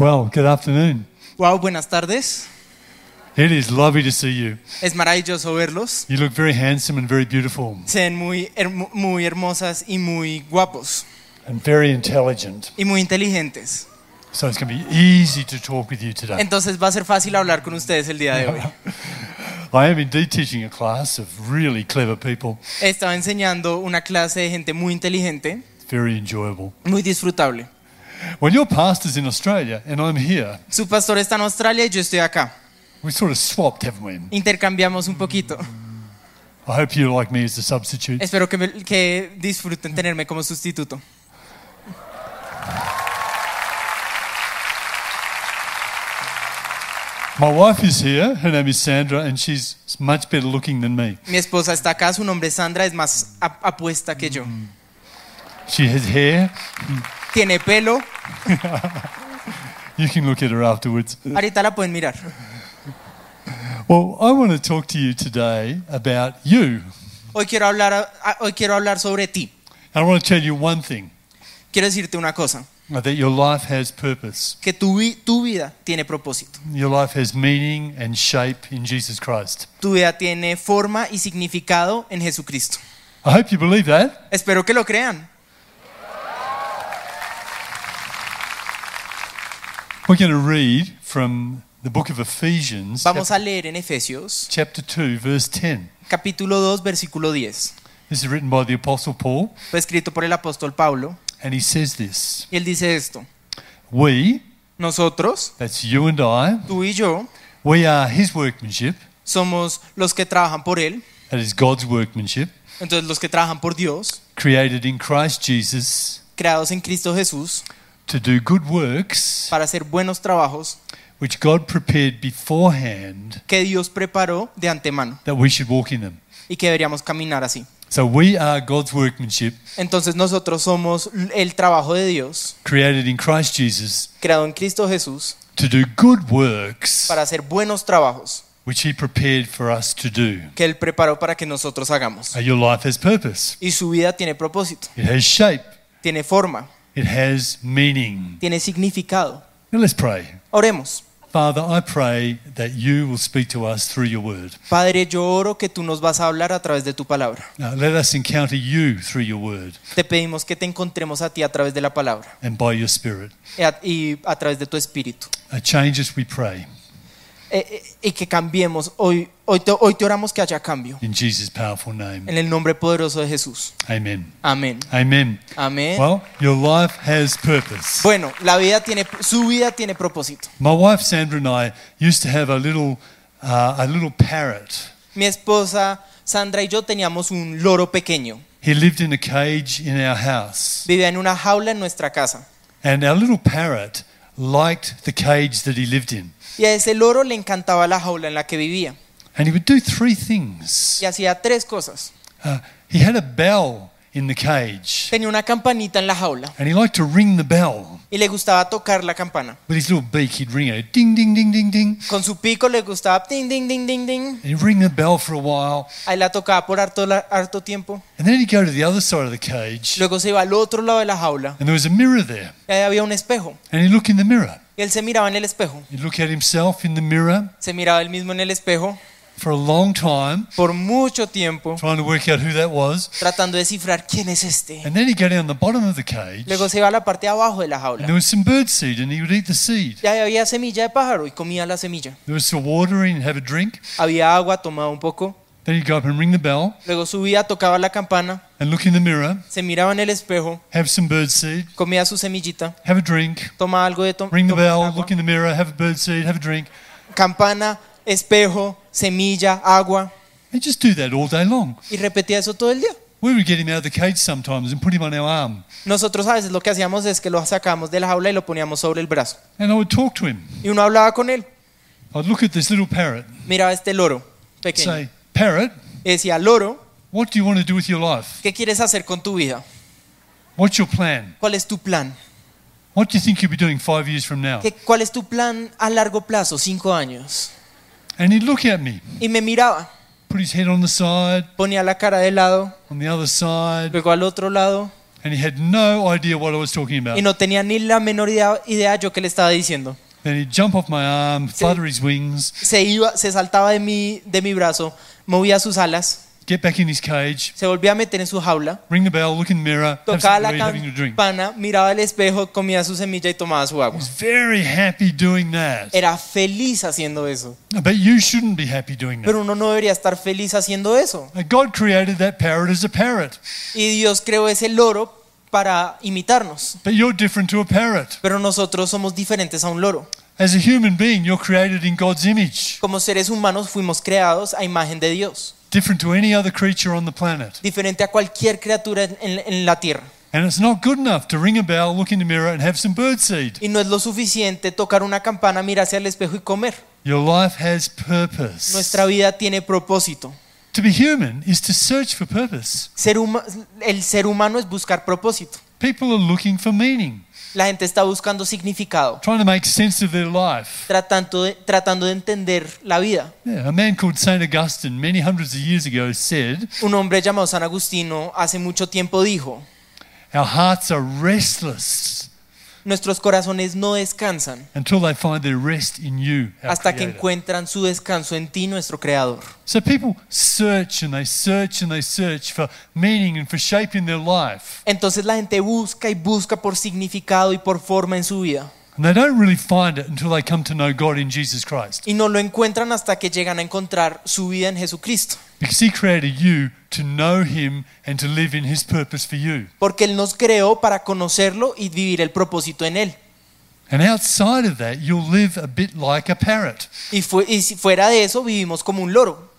Well, good afternoon. Wow, buenas tardes. It is lovely to see you. Es maravilloso verlos. You look very handsome and very beautiful Se ven muy, muy hermosas y muy guapos and very intelligent. y muy inteligentes. So it's going to be easy to talk with you today. Entonces va a ser fácil hablar con ustedes el día de hoy. I am indeed teaching a class of really clever people. Estaba enseñando una clase de gente muy inteligente, It's very enjoyable. muy disfrutable. When your pastor's in Australia and I'm here, Su pastor está en Australia y yo estoy acá. we sort of swapped, haven't we? Intercambiamos un poquito. I hope you like me as a substitute. Espero que, me- que disfruten tenerme como sustituto. My wife is here. Her name is Sandra, and she's much better looking than me. Mi esposa está acá, su nombre es Sandra, es más ap- apuesta que yo. She has hair. Tiene pelo, You can look at her afterwards. ahorita la pueden mirar. Well, I want to talk to you today about you. Hoy quiero hablar, a- hoy quiero hablar sobre ti. I want to tell you one thing Quiero decirte una cosa, that your life has purpose. que tu, tu vida tiene propósito. Your life has meaning and shape in Jesus Christ. Tu vida tiene forma y significado en Jesucristo. I hope you believe that. Espero que lo crean. We're going to read from the book of Ephesians, Vamos a leer en Efesios, chapter 2, verse 10. capítulo 2, versículo 10. This is written by the Apostle Paul, Fue escrito por el apóstol Pablo and he says this y él dice esto. We, Nosotros, that's you and I, tú y yo, we are his workmanship, somos los que trabajan por él, that is God's workmanship, entonces los que trabajan por Dios, created in Christ Jesus creados en Cristo Jesús, to do good works, para hacer buenos trabajos which God prepared beforehand que Dios preparó de antemano that we should walk in them. y que deberíamos caminar así. So we are God's workmanship, Entonces nosotros somos el trabajo de Dios, created in Christ Jesus creado en Cristo Jesús, to do good works para hacer buenos trabajos which he prepared for us to do. que Él preparó para que nosotros hagamos. Uh, Your life has purpose. Y su vida tiene propósito, It has shape. tiene forma, It has meaning. tiene significado. Now let's pray. Oremos. Father, I pray that you will speak to us through your word. Padre, yo oro que tú nos vas a hablar a través de tu palabra. Now, let us encounter you through your word Te pedimos que te encontremos a ti a través de la palabra and by your spirit. y a, y a través de tu espíritu. Uh, change us, we pray. Eh, eh, y que cambiemos. Hoy, hoy, te, hoy te oramos que haya cambio. In Jesus' powerful name. En el nombre poderoso de Jesús. Amen. Amén. Amen. Amén. Well, your life has purpose. Bueno, la vida tiene, su vida tiene propósito. My wife Sandra and I used to have a little, uh, a little parrot. Mi esposa Sandra y yo teníamos un loro pequeño. He lived in a cage in our house. Vivía en una jaula en nuestra casa. And our little parrot liked the cage that he lived in. Y a ese loro le encantaba la jaula en la que vivía. And he would do three things. Y hacía tres cosas. Uh, he had a bell in the cage, Tenía una campanita en la jaula and he liked to ring the bell. y le gustaba tocar la campana. With his little beak, he'd ring it ding, ding, ding, ding, ding. Con su pico le gustaba ding, ding, ding, ding, ding. And he'd ring the bell for a while, Ahí la tocaba por harto, tiempo. and then he'd go to the other side of the cage, Luego se iba al otro lado de la jaula and there was a mirror there. y ahí había un espejo. And he'd look in the mirror. Y él se miraba en el espejo. He'd look at himself in the mirror Se miraba él mismo en el espejo for a long time, por mucho tiempo trying to work out who that was. tratando de descifrar quién es este. And then he'd go down the bottom of the cage, Luego se iba a la parte de abajo de la and jaula. there was some bird seed, and he would eat the seed. Y había semilla de pájaro y comía la semilla. There was some water, and he'd have a drink. Había agua, tomaba un poco. Then he'd go up and ring the bell, Luego subía, tocaba la campana, and look in the mirror, se miraba en el espejo, have some bird seed, comía su semillita, have a drink, algo de tom ring the bell, agua. look in the mirror, have a bird seed, have a drink, campana, espejo, semilla, agua. and just do that all day long. Y repetía eso todo el día. We would get him out of the cage sometimes and put him on our arm, Nosotros a veces lo que hacíamos es que lo sacábamos de la jaula y lo poníamos sobre el brazo. and I would talk to him. Y uno hablaba con él. I'd look at this little parrot, Miraba este loro pequeño. say, Parrot, Y decía, loro, what do you want to do with your life? ¿qué quieres hacer con tu vida? What's your plan? ¿Cuál es tu plan? What do you think you'll be doing five years from now? ¿Qué- ¿Cuál es tu plan a largo plazo, cinco años? And he'd look at me, Y me miraba, put his head on the side, ponía la cara de lado, on the other side, luego al otro lado, and he had no idea what I was talking about. y no tenía ni la menor idea, idea yo que le estaba diciendo. Then he'd jump off my arm, flutter his wings, Se iba, se saltaba de mi, de mi brazo, movía sus alas, get back in his cage, se volvía a meter en su jaula, ring the bell, look in the mirror, tocaba la campana, miraba el espejo, comía su semilla y tomaba su agua. was very happy doing that. Era feliz haciendo eso. But you shouldn't be happy doing that. Pero uno no debería estar feliz haciendo eso. God created that parrot as a parrot, Y Dios creó ese loro para imitarnos. but you're different to a parrot. Pero nosotros somos diferentes a un loro. As a human being, you're created in God's image, Como seres humanos fuimos creados a imagen de Dios. different to any other creature on the planet. Diferente a cualquier criatura en, en- la tierra. And it's not good enough to ring a bell, look in the mirror, and have some birdseed. Y no es lo suficiente tocar una campana, mirarse al espejo y comer. Your life has purpose. Nuestra vida tiene propósito. To be human is to search for purpose. Ser huma- el ser humano es buscar propósito. People are looking for meaning, La gente está buscando significado, trying to make sense of their life. tratando de, tratando de entender la vida. Yeah, a man called St. Augustine, many hundreds of years ago, said, Un hombre llamado San Agustino hace mucho tiempo dijo, Our hearts are restless nuestros corazones no descansan until they find their rest in you. our hasta que Creator." encuentran su descanso en ti, nuestro Creador. So people search and they search and they search for meaning and for shaping their life. Entonces la gente busca y busca por significado y por forma en su vida. And they don't really find it until they come to know God in Jesus Christ. Y no lo encuentran hasta que llegan a encontrar su vida en Jesucristo. Because He created you to know Him and to live in His purpose for you. Porque Él nos creó para conocerlo y vivir el propósito en Él. And outside of that, you'll live a bit like a parrot. Y, fue- y si fuera de eso, vivimos como un loro.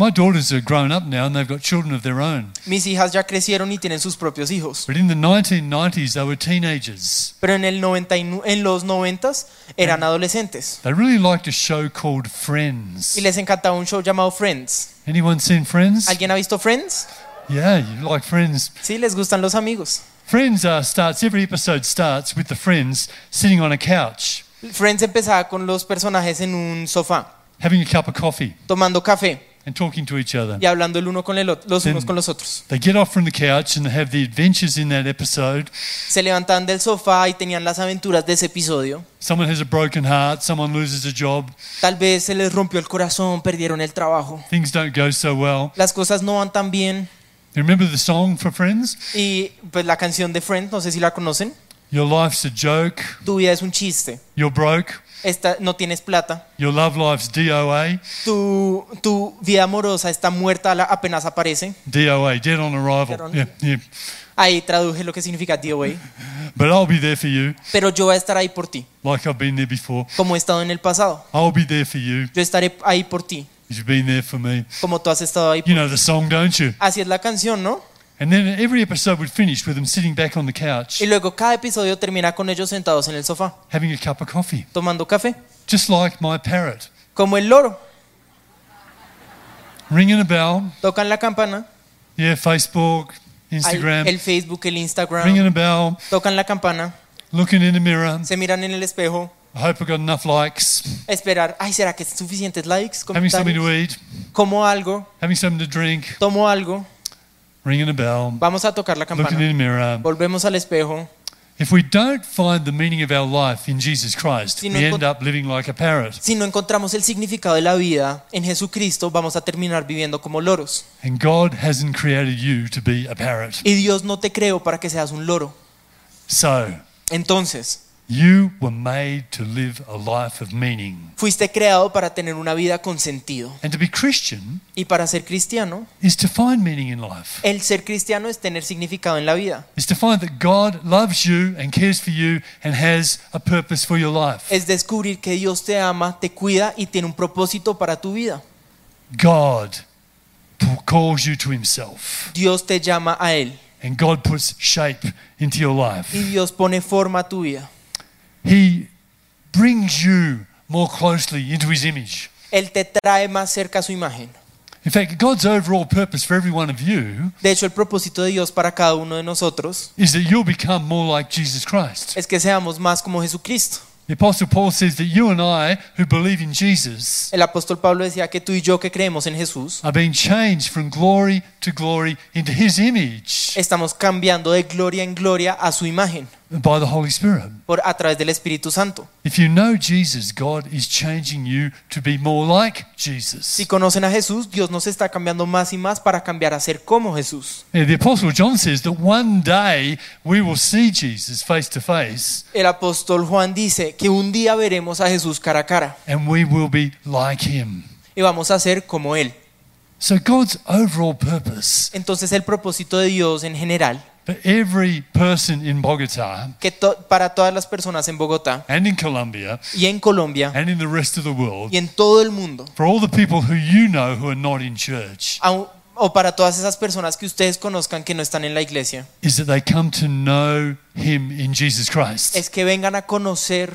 My daughters are grown up now and they've got children of their own. Mis hijas ya crecieron y tienen sus propios hijos. But in the 1990s, they were teenagers. Pero en, el 90 en los 90 eran adolescentes. They really liked a show called Friends. Y les encantaba un show llamado Friends. Anyone seen Friends? ¿Alguien ha visto Friends? Yeah, you like Friends. Sí, les gustan los amigos. Friends uh, starts, every episode starts with the friends sitting on a couch, Friends empezaba con los personajes en un sofá, having a cup of coffee tomando café and talking to each other. y hablando el uno con el ot- los unos Then- con los otros. They get off from the couch and they have the adventures in that episode. Se levantaban del sofá y tenían las aventuras de ese episodio. Someone has a broken heart, someone loses a job, Tal vez se les rompió el corazón, perdieron el trabajo. things don't go so well. Las cosas no van tan bien. You remember the song for Friends? Y pues la canción de Friends, no sé si la conocen. Your life's a joke, Tu vida es un chiste. you're broke, Esta, no tienes plata. your love life's DOA, Tu, tu vida amorosa está muerta la- apenas aparece. DOA, dead on arrival. Yeah, yeah. Ahí traduje lo que significa DOA. But I'll be there for you, Pero yo voy a estar ahí por ti, like I've been there before. como he estado en el pasado. I'll be there for you, Yo estaré ahí por ti, you've been there for me. como tú has estado ahí. You know the song, don't you? Así es la canción, ¿no? And then every episode would finish with them sitting back on the couch, Y luego cada episodio termina con ellos sentados en el sofá, having a cup of coffee, tomando café, just like my parrot. como el loro. Ringing a bell, Tocan la campana, yeah, Facebook, Instagram, el Facebook, el ringing Instagram, a bell, tocan la campana, looking in the mirror. se miran en el espejo, I hope I got enough likes, esperar, ay, ¿será que es suficientes likes? having something to eat, Como algo, having something to drink, tomo algo, ringing a bell, vamos a tocar la looking in campana, the mirror. volvemos al espejo. If we don't find the meaning of our life in Jesus Christ, Si no we encont- end up living like a parrot. Si no encontramos el significado de la vida en Jesucristo, vamos a terminar viviendo como loros. And God hasn't created you to be a parrot. Y Dios no te creó para que seas un loro. So, Entonces, you were made to live a life of meaning. fuiste creado para tener una vida con sentido. And to be Christian Y para ser cristiano, is to find meaning in life. el ser cristiano es tener significado en la vida. Is to find that God loves you and cares for you and has a purpose for your life. Es descubrir que Dios te ama, te cuida y tiene un propósito para tu vida. God calls you to himself. Dios te llama a Él And God puts shape into your life. y Dios pone forma a tu vida. He brings you more closely into his image. Él te trae más cerca a su imagen. In fact, God's overall purpose for every one of you De hecho, el propósito de Dios para cada uno de nosotros is that you'll become more like Jesus Christ. es que seamos más como Jesucristo. The Apostle Paul says that you and I, who believe in Jesus, El apóstol Pablo decía que tú y yo que creemos en Jesús are being changed from glory to glory into his image estamos cambiando de gloria en gloria a su imagen by the Holy Spirit. por a través del Espíritu Santo. If you know Jesus, God is changing you to be more like Jesus. Si conocen a Jesús, Dios nos está cambiando más y más para cambiar a ser como Jesús. Yeah, the Apostle John says that one day we will see Jesus face to face El apóstol Juan dice que un día veremos a Jesús cara a cara and we will be like him. y vamos a ser como Él. So God's overall purpose Entonces el propósito de Dios en general, for every person in Bogota que to- para todas las personas en Bogotá and in Colombia y en Colombia and in the rest of the world, y en todo el mundo, for all the people who you know who are not in church, au- o para todas esas personas que ustedes conozcan que no están en la iglesia, is that they come to know him in Jesus Christ. es que vengan a conocer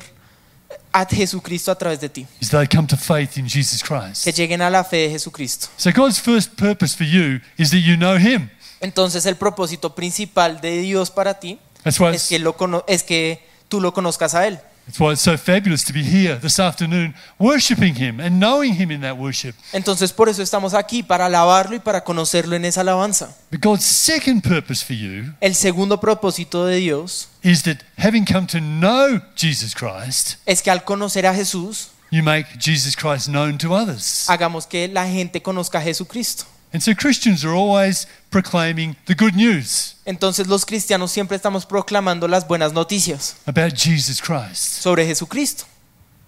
a Jesucristo a través de ti, Is that they come to faith in Jesus Christ. que lleguen a la fe de Jesucristo. So God's first purpose for you is that you know him. Entonces el propósito principal de Dios para ti es que, lo es que tú lo conozcas a Él. that's why it's so fabulous to be here this afternoon worshiping him and knowing him in that worship. Entonces por eso estamos aquí, para alabarlo y para conocerlo en esa alabanza. But God's second purpose for you El segundo propósito de Dios is that having come to know Jesus Christ, es que al conocer a Jesús, you make Jesus Christ known to others. hagamos que la gente conozca a Jesucristo. And so Christians are always proclaiming the good news Entonces los cristianos siempre estamos proclamando las buenas noticias about Jesus Christ sobre Jesucristo.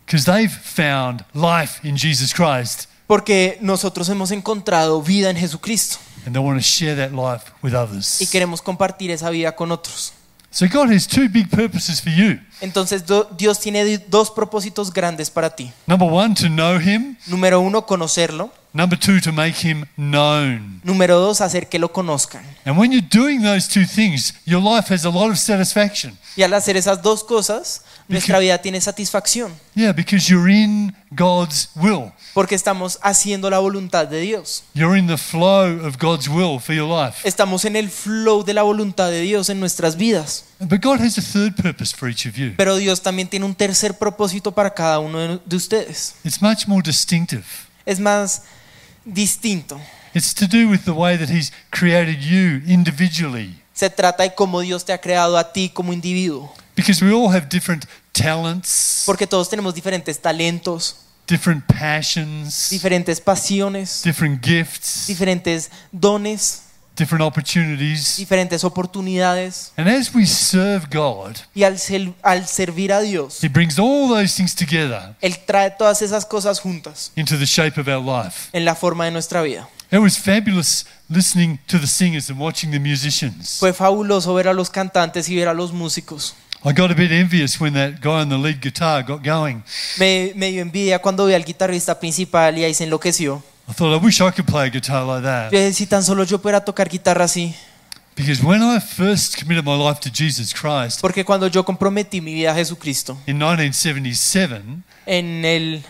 because they've found life in Jesus Christ Porque nosotros hemos encontrado vida en Jesucristo and they want to share that life with others. y queremos compartir esa vida con otros. So God has two big purposes for you. Entonces Dios tiene dos propósitos grandes para ti. Number one, to know Him. Número uno, conocerlo. Number two, to make Him known. Número dos, hacer que lo conozcan. And when you're doing those two things, your life has a lot of satisfaction. Y al hacer esas dos cosas, nuestra vida tiene satisfacción. Yeah, because you're in God's will. Porque estamos haciendo la voluntad de Dios. You're in the flow of God's will for your life. Estamos en el flow de la voluntad de Dios en nuestras vidas. But God has a third purpose for each of you. Pero Dios también tiene un tercer propósito para cada uno de- de ustedes. It's much more distinctive. Es más distinto. It's to do with the way that He's created you individually. Se trata de cómo Dios te ha creado a ti como individuo. Because we all have different talents, Porque todos tenemos diferentes talentos, different passions, diferentes pasiones, different gifts, diferentes dones, different opportunities. diferentes oportunidades. And as we serve God, Y al, servir a Dios, He brings all those things together Él trae todas esas cosas juntas into the shape of our life. en la forma de nuestra vida. It was fabulous listening to the singers and watching the musicians. Fue fabuloso ver a los cantantes y ver a los músicos. I got a bit envious when that guy on the lead guitar got going. Me, me dio envidia cuando vi al guitarrista principal y ahí se enloqueció. I thought, I wish I could play a guitar like that. si tan solo yo pudiera tocar guitarra así. Because when I first committed my life to Jesus Christ Porque cuando yo comprometí mi vida a Jesucristo, in 1977, en el,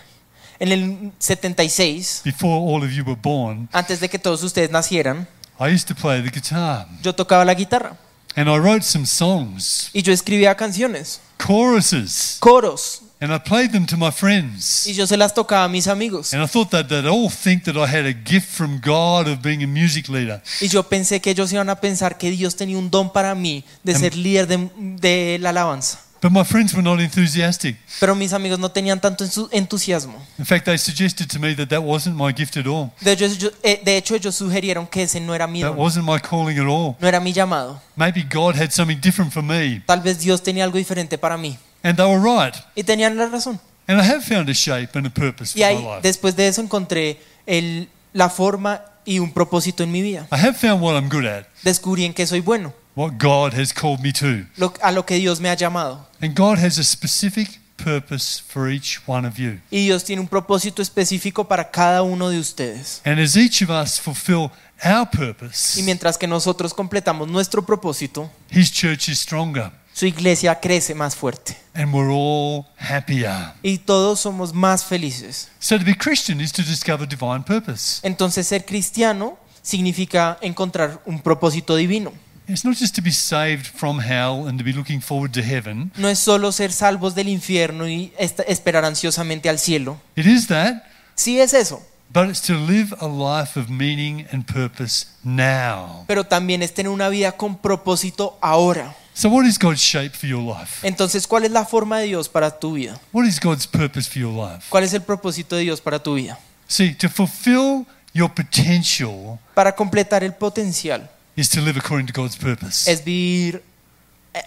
en el 76, before all of you were born, antes de que todos ustedes nacieran, I used to play the guitar. yo tocaba la guitarra. And I wrote some songs, Y yo escribía canciones, choruses, coros, and I played them to my friends. y yo se las tocaba a mis amigos. And I thought that they'd all think that I had a gift from God of being a music leader. Y yo pensé que ellos iban a pensar que Dios tenía un don para mí de ser líder de, de la alabanza. But my friends were not enthusiastic. Pero mis amigos no tenían tanto entusiasmo. In fact, they suggested to me that that wasn't my gift at all. De hecho, yo- eh, de hecho, ellos sugirieron que ese no era mi That wasn't my calling at all. no era mi llamado. Maybe God had something different for me. Tal vez Dios tenía algo diferente para mí. And they were right. Y tenían la razón. And I have found a shape and a purpose for Y ahí, my life. después de eso, encontré el- la forma y un propósito en mi vida. I have found what I'm good at, Descubrí en qué soy bueno, what God has called me to. lo- a lo que Dios me ha llamado. And God has a specific purpose for each one of you. Y Dios tiene un propósito específico para cada uno de ustedes. And as each of us fulfill our purpose, Y mientras que nosotros completamos nuestro propósito, His church is stronger su iglesia crece más fuerte. and we're all happier. Y todos somos más felices. So to be Christian is to discover divine purpose. Entonces ser cristiano significa encontrar un propósito divino. It's not just to be saved from hell and to be looking forward to heaven. no es solo ser salvos del infierno y esperar ansiosamente al cielo. It is that, Sí es eso, but it's to live a life of meaning and purpose now. pero también es tener una vida con propósito ahora. So, what is God's shape for your life? Entonces, ¿cuál es la forma de Dios para tu vida? What is God's purpose for your life? ¿Cuál es el propósito de Dios para tu vida? See, to fulfill your potential Para completar el potencial is to live according to God's purpose. es vivir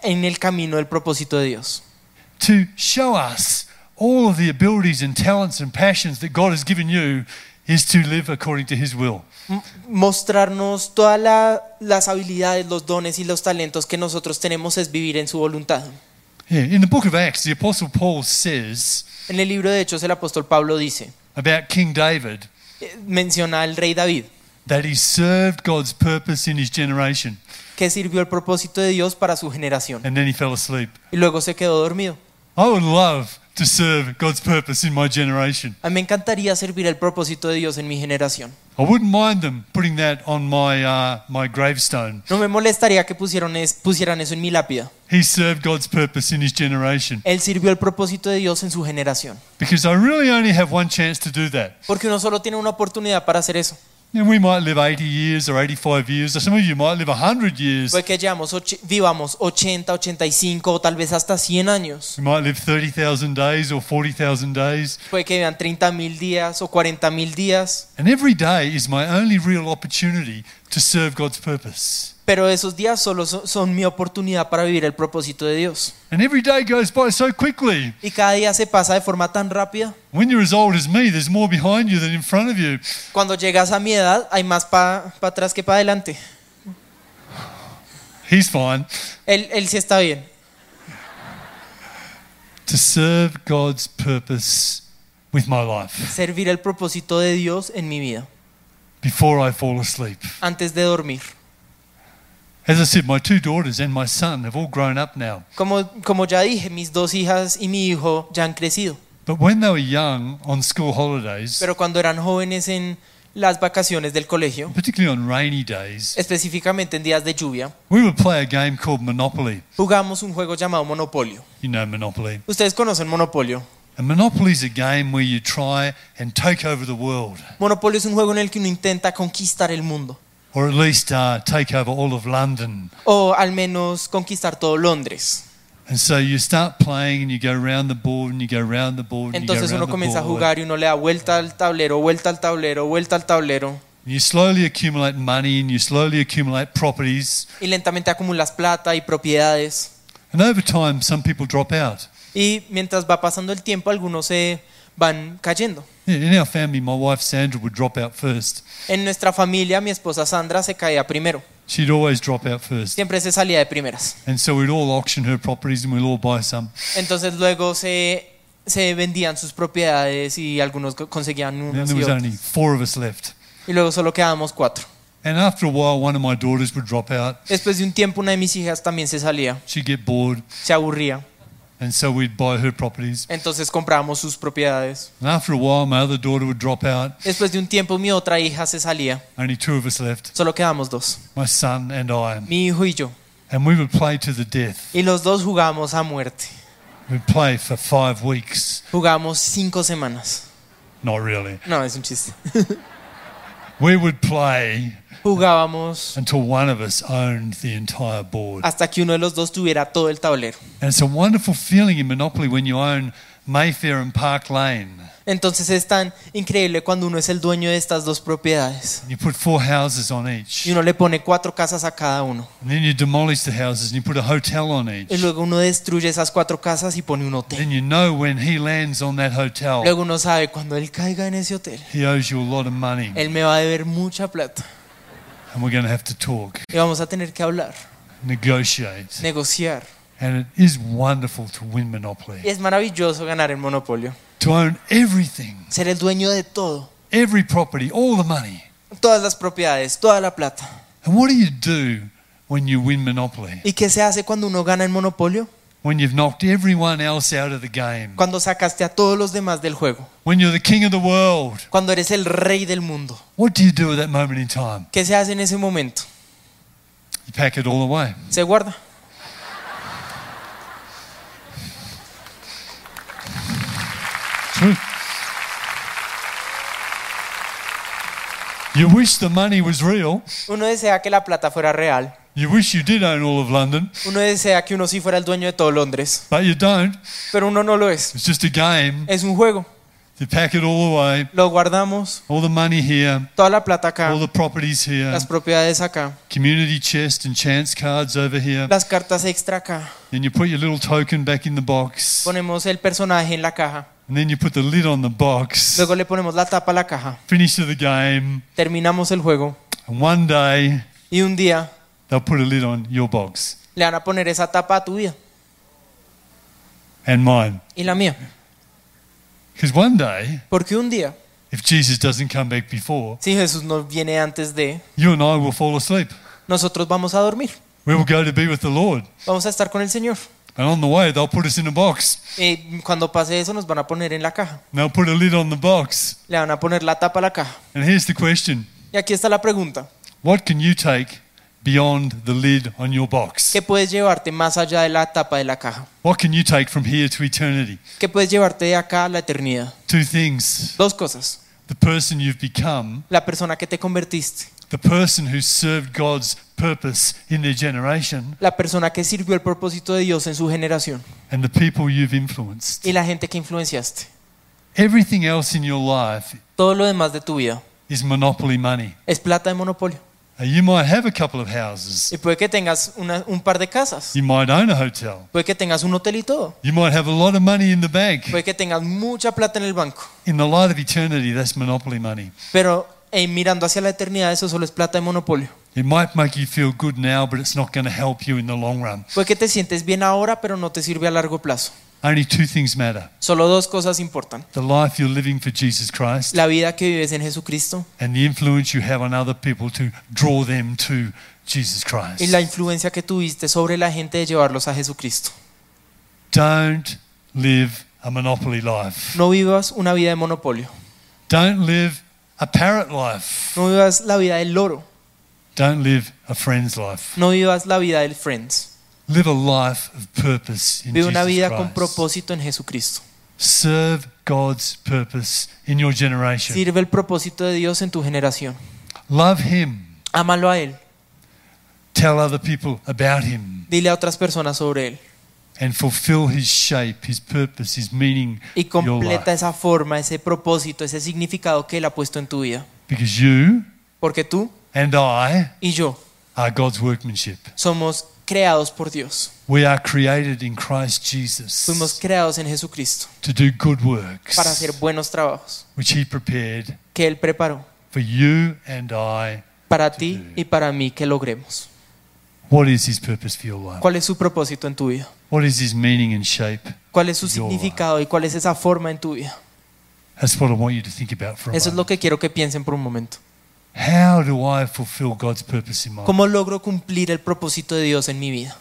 en el camino del propósito de Dios. To show us all of the abilities and talents and passions that God has given you is to live according to His will. Mostrarnos todas la- las habilidades, los dones y los talentos que nosotros tenemos es vivir en su voluntad. Yeah, in the book of Acts, the Apostle Paul says En el libro de Hechos el apóstol Pablo dice, about King David eh, menciona al rey David, that he served God's purpose in his generation que sirvió el propósito de Dios para su generación and then he fell asleep. y luego se quedó dormido. I would love to serve God's purpose in my generation. A mí me encantaría servir el propósito de Dios en mi generación. I wouldn't mind them putting that on my, uh, my gravestone. No me molestaría que pusieron es- pusieran eso en mi lápida. He served God's purpose in his generation. Él sirvió el propósito de Dios en su generación. Because I really only have one chance to do that. Porque uno solo tiene una oportunidad para hacer eso. And we might live 80 years or 85 years, or some of you might live 100 years. Puede que vivamos 80, 85 o tal vez hasta 100 años. We might live 30,000 days or 40,000 days. Puede que vivan 30 mil días o 40 mil días. And every day is my only real opportunity to serve God's purpose. Pero esos días solo son, son mi oportunidad para vivir el propósito de Dios. And every day goes by so quickly. Y cada día se pasa de forma tan rápida. When you're as old as me, there's more behind you than in front of you. Cuando llegas a mi edad hay más para atrás que para adelante. He's fine. Él, él sí está bien. To serve God's purpose with my life Servir el propósito de Dios en mi vida. before I fall asleep. Antes de dormir. Como, como ya dije, mis dos hijas y mi hijo ya han crecido. But when they were young on school holidays, Pero cuando eran jóvenes en las vacaciones del colegio, particularly on rainy days, específicamente en días de lluvia, we would play a game called Monopoly. jugamos un juego llamado Monopolio. You know Monopoly. Ustedes conocen Monopolio. And Monopoly is a game where you try and take over the world, Monopolio es un juego en el que uno intenta conquistar el mundo. Or at least uh, take over all of London. O al menos conquistar todo Londres. And so you start playing and you go round the board and you go round the board and you go Entonces uno comienza a jugar y uno le da vuelta al tablero, vuelta al tablero, vuelta al tablero. You slowly accumulate money and you slowly accumulate properties. Y lentamente acumulas plata y propiedades. And over time, some people drop out. Y mientras va pasando el tiempo, algunos se van cayendo. In our family, my wife Sandra would drop out first. En nuestra familia, mi esposa Sandra se caía primero. She'd always drop out first. Siempre se salía de primeras. And so we'd all auction her properties and we'd all buy some. Entonces luego se, se vendían sus propiedades y algunos co- conseguían And then unos there y was only four of us left. Y luego solo quedábamos cuatro. And after a while, one of my daughters would drop out. Después de un tiempo, una de mis hijas también se salía, She'd get bored. se aburría. And so we'd buy her properties. Entonces comprábamos sus propiedades. And after a while, my other daughter would drop out. Después de un tiempo, mi otra hija se salía. Only two of us left Solo quedamos dos, my son and I. mi hijo y yo. And we would play to the death. Y los dos jugamos a muerte. We'd play for five weeks. Jugamos cinco semanas. Not really. No, es un chiste. We would play Jugábamos until one of us owned the entire board. hasta que uno de los dos tuviera todo el tablero. And it's a wonderful feeling in Monopoly when you own Mayfair and Park Lane. Entonces es tan increíble cuando uno es el dueño de estas dos propiedades. You put four houses on each. Y uno le pone cuatro casas a cada uno. And then you demolish the houses and you put a hotel on Y each. luego uno destruye esas cuatro casas y pone un hotel. Then you know when he lands on that hotel, Luego uno sabe cuando él caiga en ese hotel, he owes you a lot of money. él me va a deber mucha plata. And we're going to have to talk, Y vamos a tener que hablar, negotiate. negociar. And it is wonderful to win Monopoly. Y es maravilloso ganar el monopolio. To own everything, Ser el dueño de todo. every property, all the money. Todas las propiedades, toda la plata. And what do you do when you win Monopoly? ¿Y qué se hace cuando uno gana el monopolio? When you've knocked everyone else out of the game? Cuando sacaste a todos los demás del juego. When you're the king of the world? Cuando eres el rey del mundo. What do you do at that moment in time? ¿Qué se hace en ese momento? You pack it all away. se guarda. True. You wish the money was real. Uno desea que la plata fuera real. You wish you did own all of London, Uno desea que uno sí fuera el dueño de todo Londres. but you don't. Pero uno no lo es. It's just a game. Es un juego. You pack it all away. Lo guardamos. All the money here, Toda la plata acá. all the properties here, Las propiedades acá. community chest and chance cards over here. Las cartas extra acá. Then you put your little token back in the box. Ponemos el personaje en la caja. And then you put the lid on the box. Luego le ponemos la tapa a la caja. Finish the game. Terminamos el juego. And one day Y un día they'll put a lid on your box le van a poner esa tapa a tu vida. and mine. Y la mía. Because one day, Porque un día, if Jesus doesn't come back before, si Jesús no viene antes de, you and I will fall asleep. nosotros vamos a dormir. We will go to be with the Lord. Vamos a estar con el Señor. And on the way, they'll put us in a box. Y cuando pase eso nos van a poner en la caja. And they'll put a lid on the box. Le van a poner la tapa a la caja. And here's the question Y aquí está la pregunta. What can you take beyond the lid on your box? ¿Qué puedes llevarte más allá de la tapa de la caja? What can you take from here to eternity? ¿Qué puedes llevarte de acá a la eternidad? Two things Dos cosas. the person you've become, La persona que te convertiste. the person who served God's purpose in their generation, La persona que sirvió el propósito de Dios en su generación. and the people you've influenced. Y la gente que influenciaste. Everything else in your life Todo lo demás de tu vida is monopoly money. es plata de monopolio. You might have a couple of houses. Y puede que tengas una- un par de casas. You might own a hotel. Puede que tengas un hotel y todo. You might have a lot of money in the bank. Puede que tengas mucha plata en el banco. In the light of eternity, that's monopoly money. Pero eh, mirando hacia la eternidad, eso solo es plata de monopolio. It might make you feel good now, but it's not going to help you in the long run. Puede que te sientes bien ahora, pero no te sirve a largo plazo. Only two things matter Solo dos cosas importan. the life you're living for Jesus Christ La vida que vives en Jesucristo and the influence you have on other people to draw them to Jesus y la Christ. influencia que tuviste sobre la gente de llevarlos a Jesucristo. Don't live a monopoly life. No vivas una vida de monopolio. Don't live a parrot life. No vivas la vida del loro. Don't live a friend's life. No vivas la vida del Friends. Live a life of purpose in Vive una vida Jesus con Christ. propósito en Jesucristo. Serve God's purpose in your generation. Sirve el propósito de Dios en tu generación. Love Him. Ámalo a Él. Tell other people about Him. Dile a otras personas sobre Él. And fulfill His shape, His purpose, His meaning Y in your completa life. esa forma, ese propósito, ese significado que Él ha puesto en tu vida. Because you Porque tú and I y yo are God's workmanship. somos creados por Dios. We are created in Christ Jesus Fuimos creados en Jesucristo to do good works, para hacer buenos trabajos which He prepared que Él preparó for you and I. para ti y para mí que logremos. What is His purpose for your life? ¿Cuál es su propósito en tu vida? What is His meaning and shape? ¿Cuál es su Your significado y cuál es esa forma en tu vida? That's what I want you to think about for a Eso es lo moment. que quiero que piensen por un momento. How do I fulfill God's purpose in my life? ¿Cómo logro cumplir el propósito de Dios en mi vida?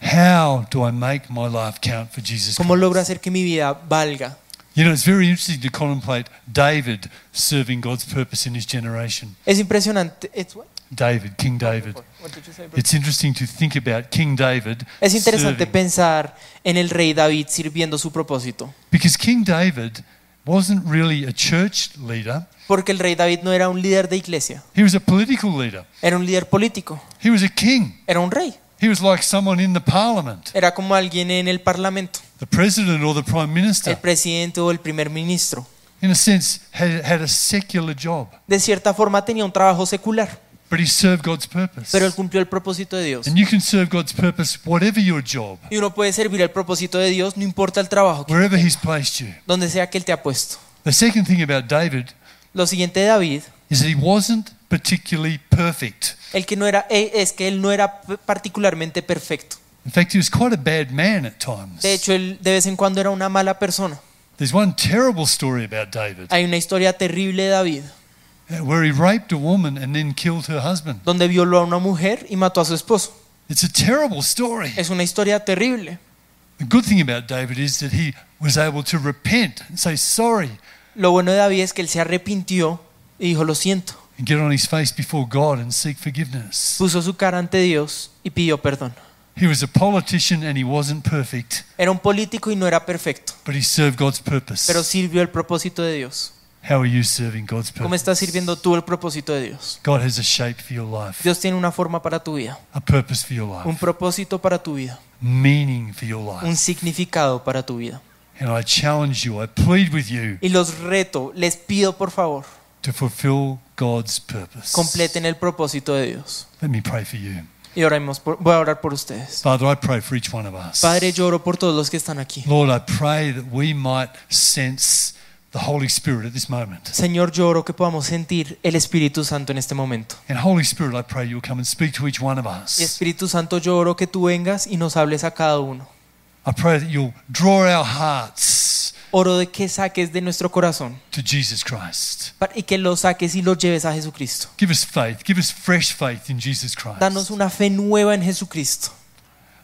How do I make my life count for Jesus ¿Cómo Christ? logro hacer que mi vida valga? You know, it's very interesting to contemplate David serving God's purpose in his generation. Es impresionante. It's what? David, King David. What did you say, bro? It's interesting to think about King David Es interesante serving. pensar en el rey David sirviendo su propósito. Because King David wasn't really a church leader, Porque el rey David no era un líder de iglesia, he was a political leader. era un líder político, He was a king. era un rey, He was like someone in the parliament, era como alguien en el parlamento, the president or the prime el minister. presidente o el primer ministro. In a sense, had, had a secular job, De cierta forma tenía un trabajo secular, but he served God's purpose. pero él cumplió el propósito de Dios. And you can serve God's purpose whatever your job, Y uno puede servir el propósito de Dios, no importa el trabajo, que- wherever He's placed you. donde sea que él te ha puesto. The second thing about David Lo siguiente de David, is that he wasn't particularly perfect. el que no era, eh, es que él no era particularmente perfecto. In fact, he was quite a bad man at times. De hecho, él de vez en cuando era una mala persona. There's one terrible story about David Hay una historia terrible de David, where he raped a woman and then killed her husband. donde violó a una mujer y mató a su esposo. It's a terrible story. Es una historia terrible. The good thing about David is that he was able to repent and say sorry. Lo bueno de David es que él se arrepintió y dijo, lo siento. and get on his face before God and seek forgiveness. puso su cara ante Dios y pidió perdón. He was a politician and he wasn't perfect, Era un político y no era perfecto, but he served God's purpose. pero sirvió el propósito de Dios. How are you serving God's ¿Cómo estás sirviendo tú el propósito de Dios? God has a shape for your life, Dios tiene una forma para tu vida, a purpose for your un propósito para tu vida, meaning for your un significado para tu vida. And I challenge you, I plead with you Y los reto, les pido por favor, to fulfill God's purpose. completen el propósito de Dios. Let me pray for you. Y oremos por- voy a orar por ustedes. Father, I pray for each one of us. Padre, yo oro por todos los que están aquí. Lord, I pray that we might sense the Holy Spirit at this moment. Señor, yo oro que podamos sentir el Espíritu Santo en este momento. And Holy Spirit, I pray you'll come and speak to each one of Y us. Espíritu Santo, yo oro que tú vengas y nos hables a cada uno. I pray that you'll draw our hearts Oro de que saques de nuestro corazón to Jesus Christ. y que lo saques y lo lleves a Jesucristo. Give us faith. Give us fresh faith in Jesus Christ. Danos una fe nueva en Jesucristo.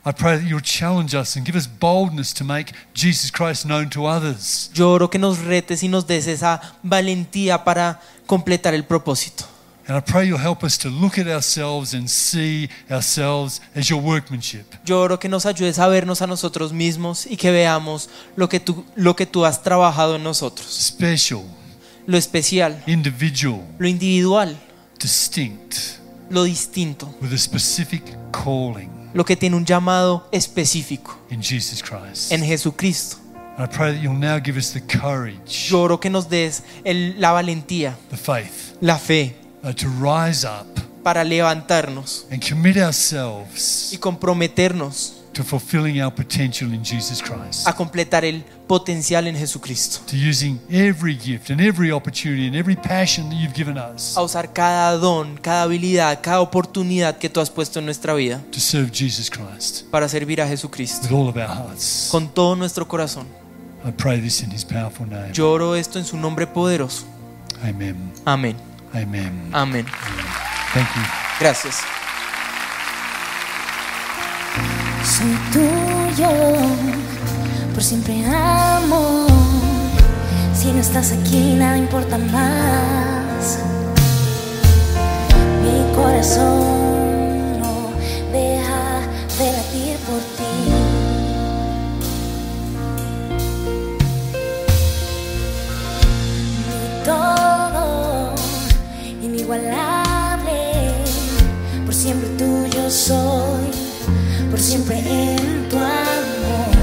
I pray that you'll challenge us and give us boldness to make Jesus Christ known to others. Yo oro que nos retes y nos des esa valentía para completar el propósito. And I pray you'll help us to look at ourselves and see ourselves as your workmanship. Yo oro que nos ayudes a vernos a nosotros mismos y que veamos lo que tú, lo que tú has trabajado en nosotros. Special, Lo especial, individual, lo individual, distinct, lo distinto, with a specific calling lo que tiene un llamado específico in Jesus Christ. en Jesucristo. I pray that you'll now give us the courage, Yo oro que nos des el- la valentía, the faith, la fe uh, to rise up para levantarnos and commit y ourselves comprometernos to fulfilling our potential in Jesus Christ. a completar el potencial en Jesucristo. To using every gift and every opportunity and every passion that you've given us A usar cada don, cada habilidad, cada oportunidad que tú has puesto en nuestra vida to serve Jesus Christ para servir a Jesucristo with all of our hearts. con todo nuestro corazón. I pray this in his powerful name. Yo oro esto en su nombre poderoso. Amen. Amén. Amen. Amén. Thank you. Gracias. Soy tuyo, por siempre amor. Si no estás aquí, nada importa más. Mi corazón no deja de latir por ti. Todo, inigualable. Por siempre tuyo soy por siempre en tu amor.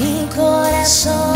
Mi corazón